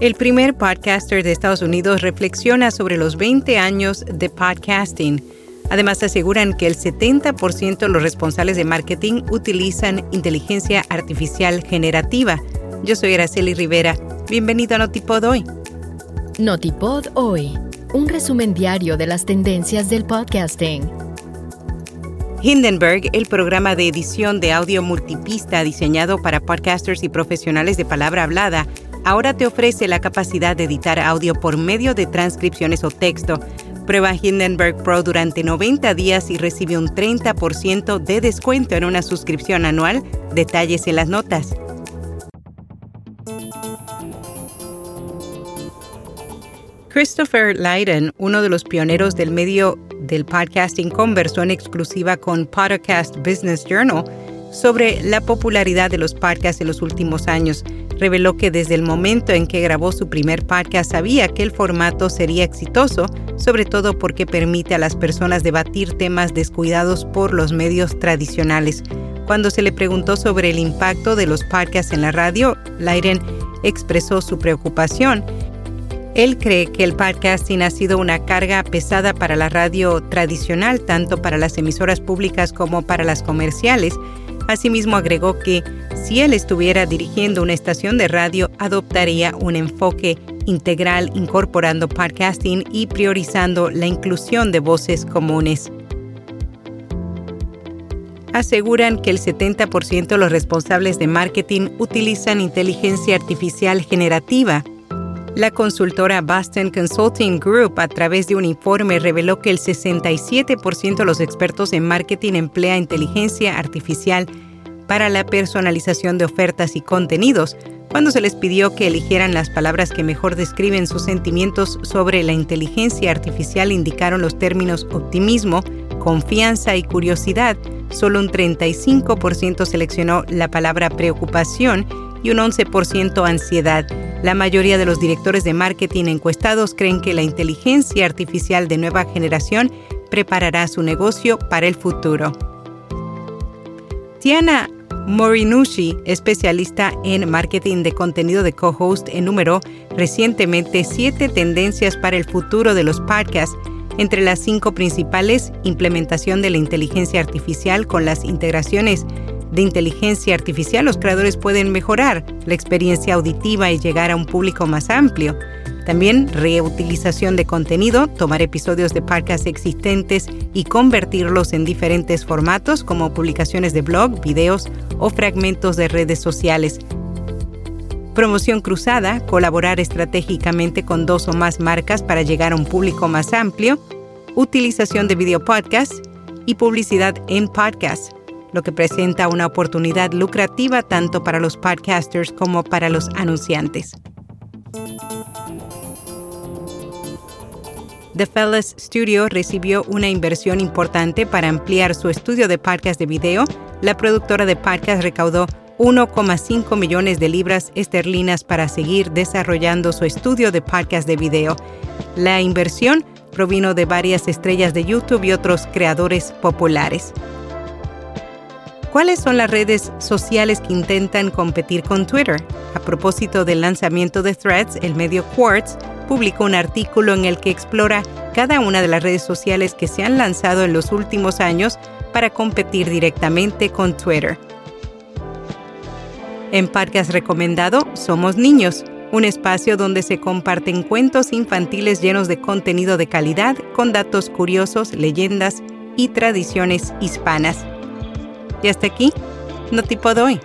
El primer podcaster de Estados Unidos reflexiona sobre los 20 años de podcasting. Además, aseguran que el 70% de los responsables de marketing utilizan inteligencia artificial generativa. Yo soy Araceli Rivera. Bienvenido a Notipod Hoy. Notipod Hoy, un resumen diario de las tendencias del podcasting. Hindenburg, el programa de edición de audio multipista diseñado para podcasters y profesionales de palabra hablada, ahora te ofrece la capacidad de editar audio por medio de transcripciones o texto. Prueba Hindenburg Pro durante 90 días y recibe un 30% de descuento en una suscripción anual. Detalles en las notas. Christopher Leiden, uno de los pioneros del medio del podcasting, conversó en exclusiva con Podcast Business Journal sobre la popularidad de los podcasts en los últimos años reveló que desde el momento en que grabó su primer podcast sabía que el formato sería exitoso, sobre todo porque permite a las personas debatir temas descuidados por los medios tradicionales. Cuando se le preguntó sobre el impacto de los podcasts en la radio, Lyren expresó su preocupación. Él cree que el podcasting ha sido una carga pesada para la radio tradicional, tanto para las emisoras públicas como para las comerciales. Asimismo agregó que si él estuviera dirigiendo una estación de radio, adoptaría un enfoque integral incorporando podcasting y priorizando la inclusión de voces comunes. Aseguran que el 70% de los responsables de marketing utilizan inteligencia artificial generativa. La consultora Boston Consulting Group a través de un informe reveló que el 67% de los expertos en marketing emplea inteligencia artificial para la personalización de ofertas y contenidos, cuando se les pidió que eligieran las palabras que mejor describen sus sentimientos sobre la inteligencia artificial, indicaron los términos optimismo, confianza y curiosidad. Solo un 35% seleccionó la palabra preocupación y un 11% ansiedad. La mayoría de los directores de marketing encuestados creen que la inteligencia artificial de nueva generación preparará su negocio para el futuro. Tiana Morinushi, especialista en marketing de contenido de co-host, enumeró recientemente siete tendencias para el futuro de los podcasts. Entre las cinco principales, implementación de la inteligencia artificial con las integraciones de inteligencia artificial, los creadores pueden mejorar la experiencia auditiva y llegar a un público más amplio. También reutilización de contenido, tomar episodios de podcast existentes y convertirlos en diferentes formatos como publicaciones de blog, videos o fragmentos de redes sociales. Promoción cruzada, colaborar estratégicamente con dos o más marcas para llegar a un público más amplio. Utilización de video podcast y publicidad en podcast, lo que presenta una oportunidad lucrativa tanto para los podcasters como para los anunciantes. The Fellas Studio recibió una inversión importante para ampliar su estudio de podcast de video. La productora de podcast recaudó 1,5 millones de libras esterlinas para seguir desarrollando su estudio de podcast de video. La inversión provino de varias estrellas de YouTube y otros creadores populares. ¿Cuáles son las redes sociales que intentan competir con Twitter? A propósito del lanzamiento de Threads, el medio Quartz publicó un artículo en el que explora cada una de las redes sociales que se han lanzado en los últimos años para competir directamente con Twitter. En Podcast Recomendado, Somos Niños, un espacio donde se comparten cuentos infantiles llenos de contenido de calidad con datos curiosos, leyendas y tradiciones hispanas. Y hasta aquí, no tipo doy.